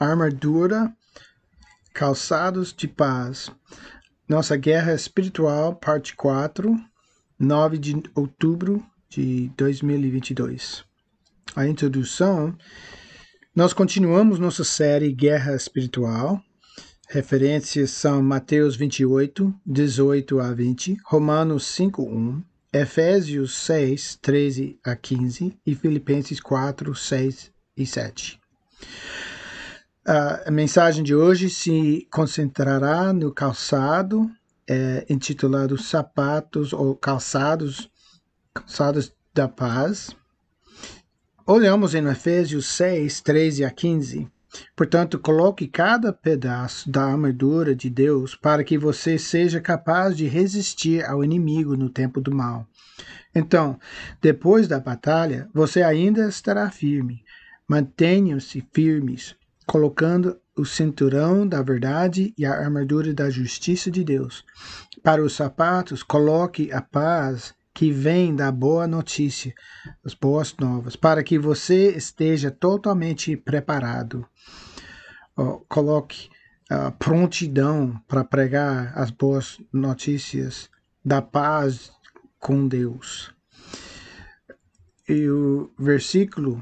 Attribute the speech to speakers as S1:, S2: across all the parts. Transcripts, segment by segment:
S1: armadura, calçados de paz. Nossa guerra espiritual, parte 4, 9 de outubro de 2022. A introdução. Nós continuamos nossa série Guerra Espiritual. Referências são Mateus 28, 18 a 20, Romanos 5, 1, Efésios 6, 13 a 15 e Filipenses 4, 6 e 7. A mensagem de hoje se concentrará no calçado, é, intitulado Sapatos ou Calçados, Calçados da Paz. Olhamos em Efésios 6, 13 a 15. Portanto, coloque cada pedaço da armadura de Deus para que você seja capaz de resistir ao inimigo no tempo do mal. Então, depois da batalha, você ainda estará firme. Mantenham-se firmes, colocando o cinturão da verdade e a armadura da justiça de Deus. Para os sapatos, coloque a paz que vem da boa notícia, as boas novas, para que você esteja totalmente preparado. Oh, coloque a prontidão para pregar as boas notícias da paz com Deus. E o versículo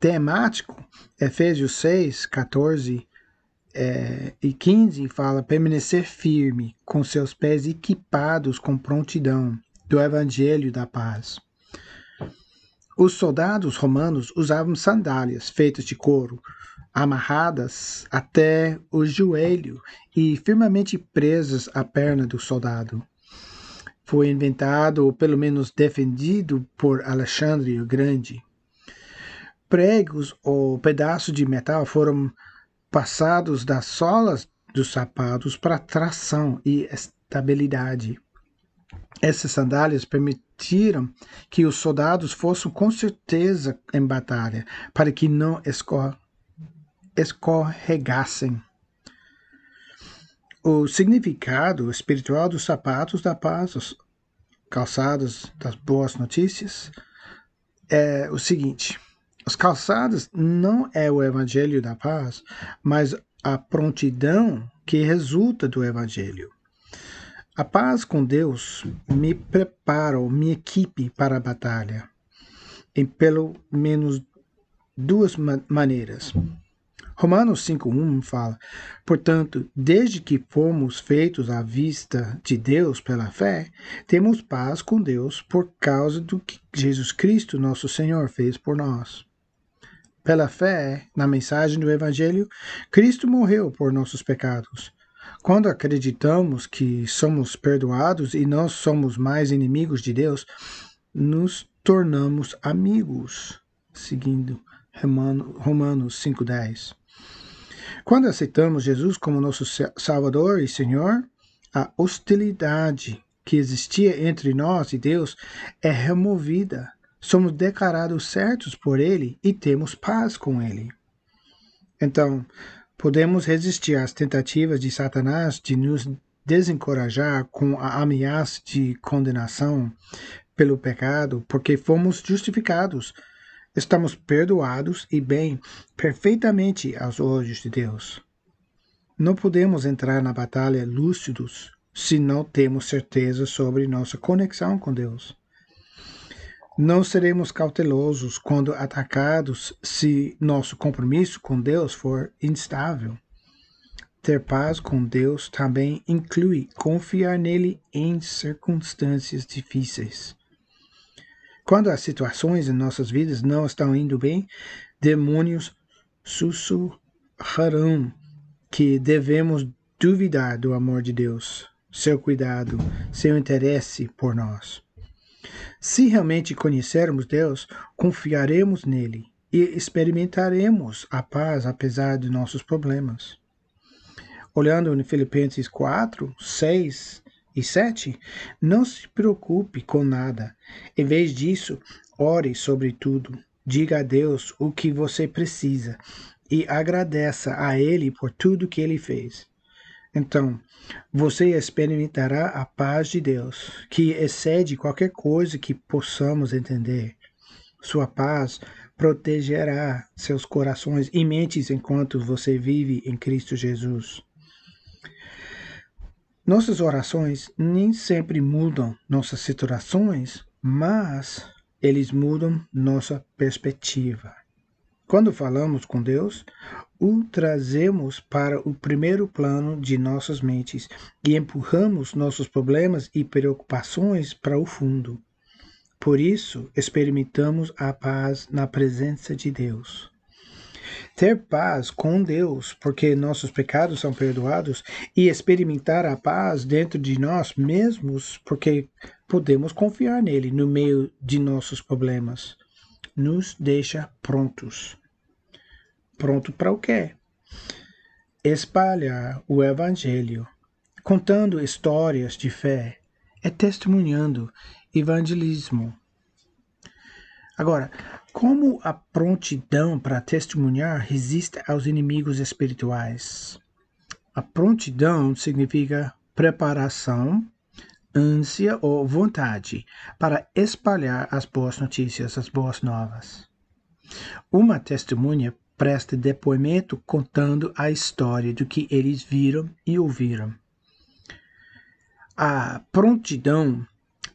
S1: temático, Efésios 6, 14 é, e 15, fala: permanecer firme, com seus pés equipados com prontidão do Evangelho da Paz. Os soldados romanos usavam sandálias feitas de couro, amarradas até o joelho e firmemente presas à perna do soldado. Foi inventado, ou pelo menos defendido, por Alexandre o Grande pregos ou pedaços de metal foram passados das solas dos sapatos para tração e estabilidade. Essas sandálias permitiram que os soldados fossem com certeza em batalha, para que não escor escorregassem. O significado espiritual dos sapatos da paz, os calçados das boas notícias, é o seguinte: os calçados não é o evangelho da paz, mas a prontidão que resulta do evangelho. A paz com Deus me prepara me equipe para a batalha, em pelo menos duas maneiras. Romanos 5.1 fala, portanto, desde que fomos feitos à vista de Deus pela fé, temos paz com Deus por causa do que Jesus Cristo, nosso Senhor, fez por nós. Pela fé na mensagem do Evangelho, Cristo morreu por nossos pecados. Quando acreditamos que somos perdoados e nós somos mais inimigos de Deus, nos tornamos amigos, seguindo Romanos 5,10. Quando aceitamos Jesus como nosso Salvador e Senhor, a hostilidade que existia entre nós e Deus é removida somos declarados certos por Ele e temos paz com Ele. Então, podemos resistir às tentativas de Satanás de nos desencorajar com a ameaça de condenação pelo pecado, porque fomos justificados, estamos perdoados e bem perfeitamente aos olhos de Deus. Não podemos entrar na batalha lúcidos se não temos certeza sobre nossa conexão com Deus. Não seremos cautelosos quando atacados se nosso compromisso com Deus for instável. Ter paz com Deus também inclui confiar nele em circunstâncias difíceis. Quando as situações em nossas vidas não estão indo bem, demônios sussurrarão que devemos duvidar do amor de Deus, seu cuidado, seu interesse por nós. Se realmente conhecermos Deus, confiaremos nele e experimentaremos a paz apesar de nossos problemas. Olhando em Filipenses 4, 6 e 7, não se preocupe com nada. Em vez disso, ore sobre tudo. Diga a Deus o que você precisa e agradeça a Ele por tudo que Ele fez. Então, você experimentará a paz de Deus, que excede qualquer coisa que possamos entender. Sua paz protegerá seus corações e mentes enquanto você vive em Cristo Jesus. Nossas orações nem sempre mudam nossas situações, mas eles mudam nossa perspectiva. Quando falamos com Deus, o trazemos para o primeiro plano de nossas mentes e empurramos nossos problemas e preocupações para o fundo. Por isso, experimentamos a paz na presença de Deus. Ter paz com Deus, porque nossos pecados são perdoados, e experimentar a paz dentro de nós mesmos, porque podemos confiar nele no meio de nossos problemas, nos deixa prontos. Pronto para o quê? Espalhar o Evangelho, contando histórias de fé, é testemunhando evangelismo. Agora, como a prontidão para testemunhar resiste aos inimigos espirituais? A prontidão significa preparação, ânsia ou vontade para espalhar as boas notícias, as boas novas. Uma testemunha presta depoimento contando a história do que eles viram e ouviram. A prontidão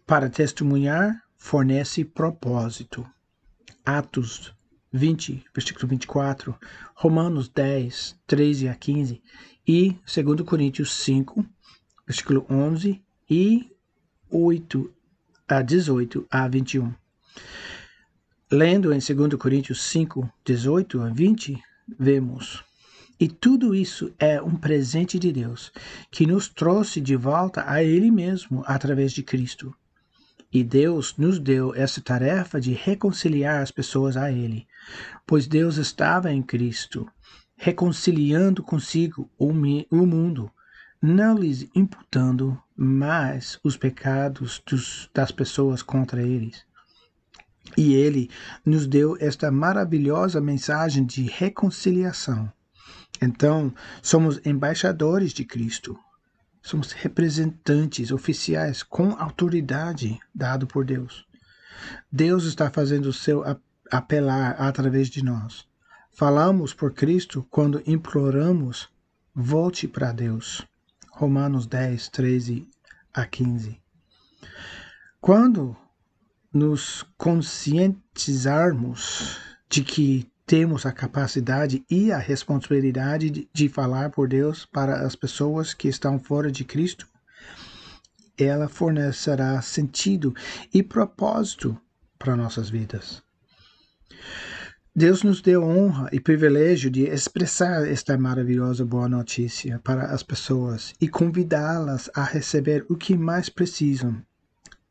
S1: para testemunhar, fornece propósito. Atos 20, versículo 24, Romanos 10, 13 a 15 e 2 Coríntios 5, versículo 11 e 8 a 18 a 21. Lendo em 2 Coríntios 5, 18 a 20, vemos e tudo isso é um presente de Deus, que nos trouxe de volta a Ele mesmo através de Cristo. E Deus nos deu essa tarefa de reconciliar as pessoas a Ele, pois Deus estava em Cristo, reconciliando consigo o, mundo, não lhes imputando mais os pecados dos, das pessoas contra eles. E Ele nos deu esta maravilhosa mensagem de reconciliação. Então, somos embaixadores de Cristo, Somos representantes oficiais com autoridade dado por Deus. Deus está fazendo o seu apelar através de nós. Falamos por Cristo quando imploramos, volte para Deus. Romanos 10, 13 a 15. Quando nos conscientizarmos de que temos a capacidade e a responsabilidade de, de, falar por Deus para as pessoas que estão fora de Cristo, ela fornecerá sentido e propósito para nossas vidas. Deus nos deu honra e privilégio de expressar esta maravilhosa boa notícia para as pessoas e convidá-las a receber o que mais precisam: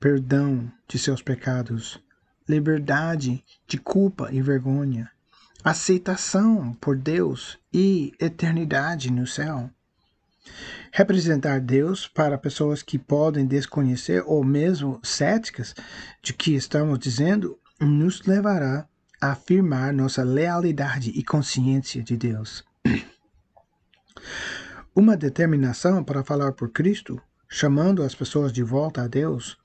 S1: perdão de seus pecados, liberdade de culpa e vergonha, aceitação por Deus e eternidade no céu. Representar Deus para pessoas que podem desconhecer ou mesmo céticas de que estamos dizendo nos levará afirmar nossa lealidade e consciência de Deus. Uma determinação para falar por Cristo, chamando as pessoas de volta a Deus,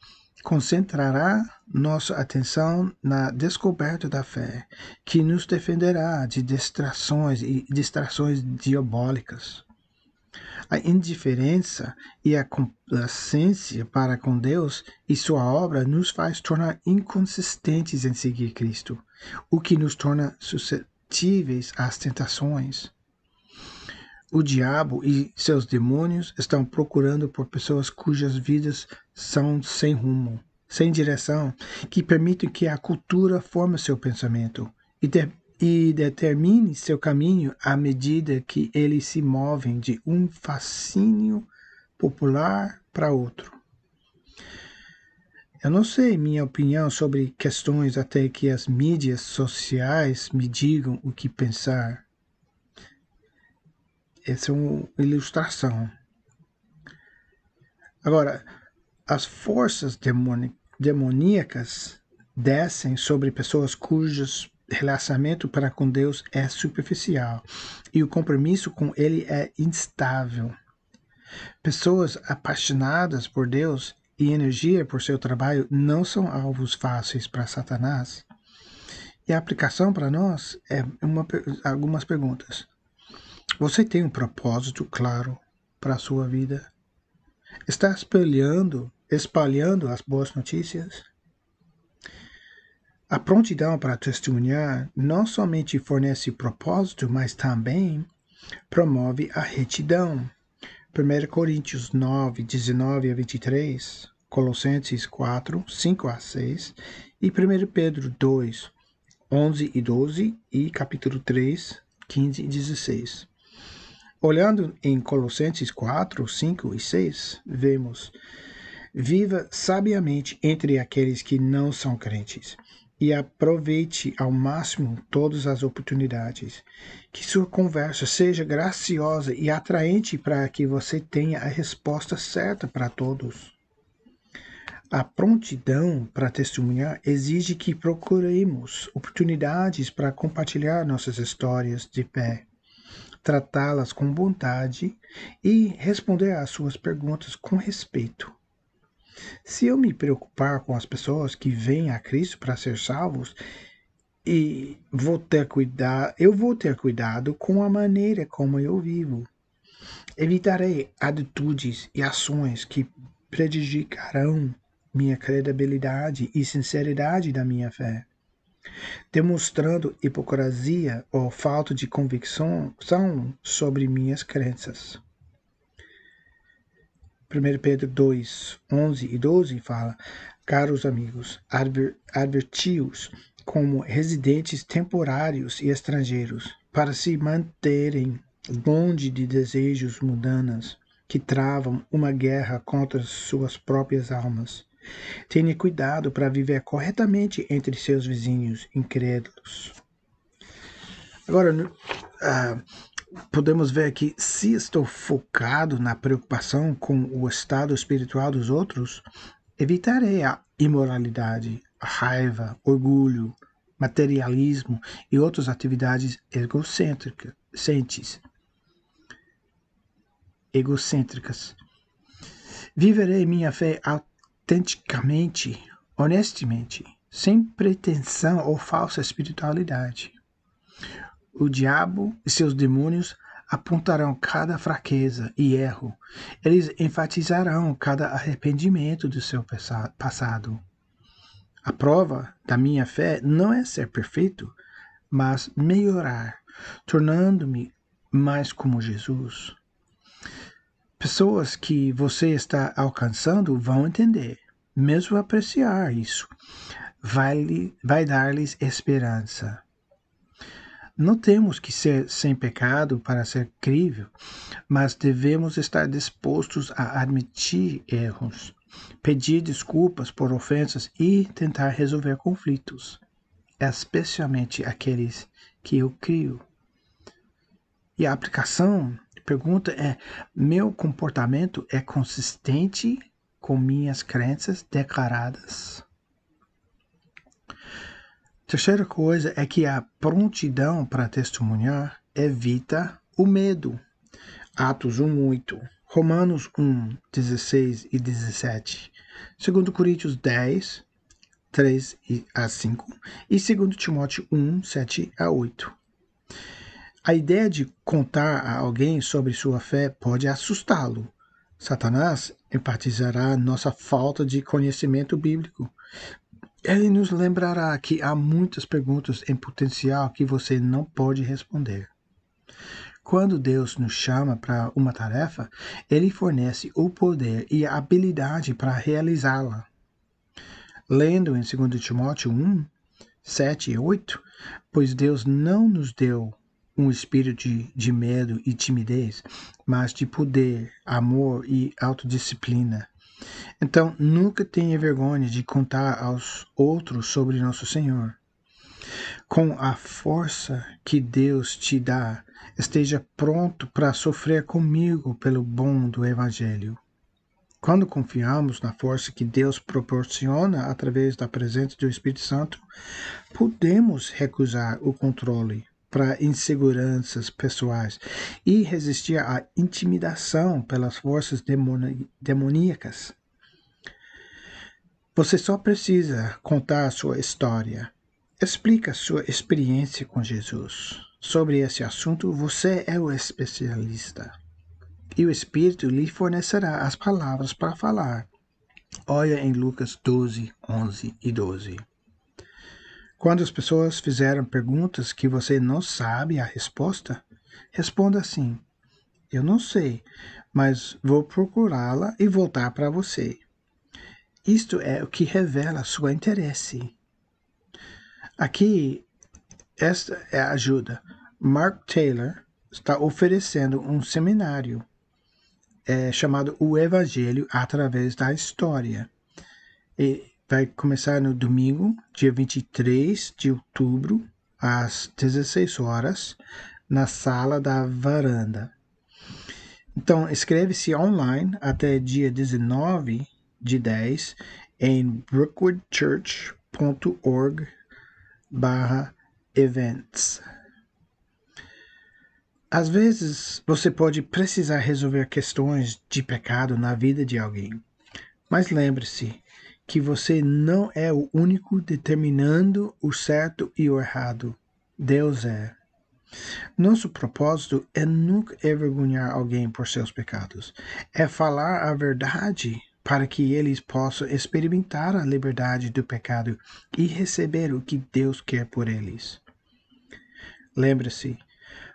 S1: concentrará nossa atenção na descoberta da fé, que nos defenderá de distrações e distrações diabólicas. A indiferença e a complacência para com Deus e sua obra nos faz tornar inconsistentes em seguir Cristo, o que nos torna suscetíveis às tentações. O diabo e seus demônios estão procurando por pessoas cujas vidas são sem rumo, sem direção, que permitem que a cultura forme seu pensamento e, de, e determine seu caminho à medida que eles se movem de um fascínio popular para outro. Eu não sei minha opinião sobre questões até que as mídias sociais me digam o que pensar. Essa é uma ilustração. Agora, as forças demoníacas descem sobre pessoas cujos relacionamento para com Deus é superficial e o compromisso com Ele é instável. Pessoas apaixonadas por Deus e energia por seu trabalho não são alvos fáceis para Satanás. E a aplicação para nós é uma, algumas perguntas. Você tem um propósito claro para a sua vida? Está espalhando, espalhando as boas notícias? A prontidão para testemunhar não somente fornece propósito, mas também promove a retidão. 1 Coríntios 9, 19 a 23, Colossenses 4, 5 a 6 e 1 Pedro 2, 11 e 12 e capítulo 3, 15 e 16. Olhando em Colossenses 4, 5 e 6, vemos: Viva sabiamente entre aqueles que não são crentes e aproveite ao máximo todas as oportunidades. Que sua conversa seja graciosa e atraente para que você tenha a resposta certa para todos. A prontidão para testemunhar exige que procuremos oportunidades para compartilhar nossas histórias de fé, tratá-las com bondade e responder às suas perguntas com respeito. Se eu me preocupar com as pessoas que vêm a Cristo para ser salvos, e vou ter cuidado, eu vou ter cuidado com a maneira como eu vivo. Evitarei atitudes e ações que prejudicarão minha credibilidade e sinceridade da minha fé, demonstrando hipocrisia ou falta de convicção sobre minhas crenças. 1 Pedro 2, 11 e 12 fala: Caros amigos, adver, adverti-os como residentes temporários e estrangeiros, para se manterem longe de desejos mundanos que travam uma guerra contra suas próprias almas. Tenha cuidado para viver corretamente entre seus vizinhos incrédulos. Agora, uh, podemos ver que se estou focado na preocupação com o estado espiritual dos outros, evitarei a imoralidade, a raiva, orgulho, materialismo e outras atividades egocêntricas. egocêntricas. Viverei minha fé autenticamente, honestamente, sem pretensão ou falsa espiritualidade. O diabo e seus demônios apontarão cada fraqueza e erro. Eles enfatizarão cada arrependimento do seu passado. A prova da minha fé não é ser perfeito, mas melhorar, tornando-me mais como Jesus. Pessoas que você está alcançando vão entender, mesmo apreciar isso. Vai, vai dar-lhes esperança. Não temos que ser sem pecado para ser crível, mas devemos estar dispostos a admitir erros, pedir desculpas por ofensas e tentar resolver conflitos, especialmente aqueles que eu crio. E a aplicação pergunta é: meu comportamento é consistente com minhas crenças declaradas? Terceira coisa é que a prontidão para testemunhar evita o medo. Atos 1:8, Romanos 1, 16 e 17, 2 Coríntios 10, 3 a 5 e 2 Timóteo 1, 7 a 8. A ideia de contar a alguém sobre sua fé pode assustá-lo. Satanás enfatizará nossa falta de conhecimento bíblico, ele nos lembrará que há muitas perguntas em potencial que você não pode responder. Quando Deus nos chama para uma tarefa, Ele fornece o poder e a habilidade para realizá-la. Lendo em 2 Timóteo 1, 7 e 8, pois Deus não nos deu um espírito de, de medo e timidez, mas de poder, amor e autodisciplina. Então, nunca tenha vergonha de contar aos outros sobre nosso Senhor. Com a força que Deus te dá, esteja pronto para sofrer comigo pelo bom do Evangelho. Quando confiamos na força que Deus proporciona através da presença do Espírito Santo, podemos recusar o controle para inseguranças pessoais e resistir à intimidação pelas forças demoníacas. Você só precisa contar a sua história explica sua experiência com Jesus. Sobre esse assunto, você é o especialista. E o Espírito lhe fornecerá as palavras para falar. Olha em Lucas 12, 11 e 12. Quando as pessoas fizeram perguntas que você não sabe a resposta, responda assim: Eu não sei, mas vou procurá-la e voltar para você. Isto é o que revela seu interesse. Aqui, esta é a ajuda. Mark Taylor está oferecendo um seminário é, chamado O Evangelho através da História. E vai começar no domingo, dia 23 de outubro, às 16 horas, na sala da varanda. Então, inscreve-se online até dia 19 de 10 em brookwoodchurch.org barra events. Às vezes, você pode precisar resolver questões de pecado na vida de alguém. Mas lembre-se que você não é o único determinando o certo e o errado. Deus é. Nosso propósito é nunca envergonhar alguém por seus pecados. É falar a verdade para que eles possam experimentar a liberdade do pecado e receber o que Deus quer por eles. Lembre-se,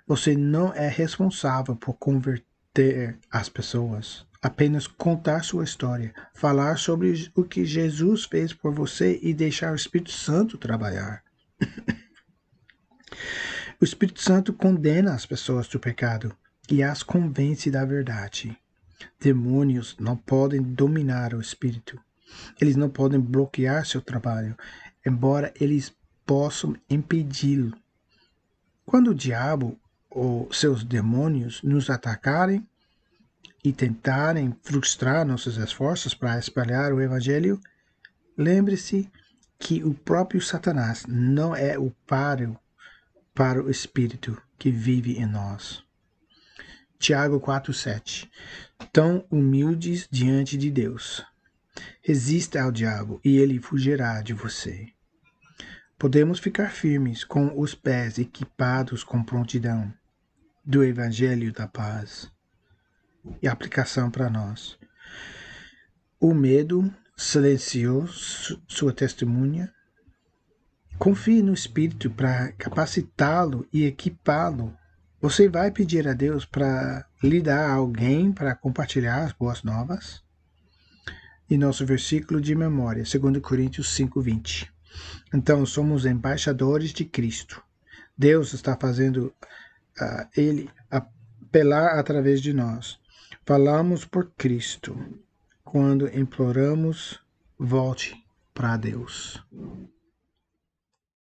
S1: você não é responsável por converter as pessoas. Apenas contar sua história, falar sobre o que Jesus fez por você e deixar o Espírito Santo trabalhar. o Espírito Santo condena as pessoas do pecado e as convence da verdade. Demônios não podem dominar o espírito. Eles não podem bloquear seu trabalho, embora eles possam impedi-lo. Quando o diabo ou seus demônios nos atacarem e tentarem frustrar nossos esforços para espalhar o evangelho, lembre-se que o próprio Satanás não é o páreo para o espírito que vive em nós. Tiago 4:7 Tão humildes diante de Deus. Resista ao diabo e ele fugirá de você. Podemos ficar firmes com os pés equipados com prontidão do Evangelho da Paz. E aplicação para nós. O medo silenciou sua testemunha. Confie no Espírito para capacitá-lo e equipá-lo. Você vai pedir a Deus para lhe dar alguém para compartilhar as boas novas? E nosso versículo de memória, 2 Coríntios 5:20. Então somos embaixadores de Cristo. Deus está fazendo uh, ele apelar através de nós. Falamos por Cristo quando imploramos, volte para Deus.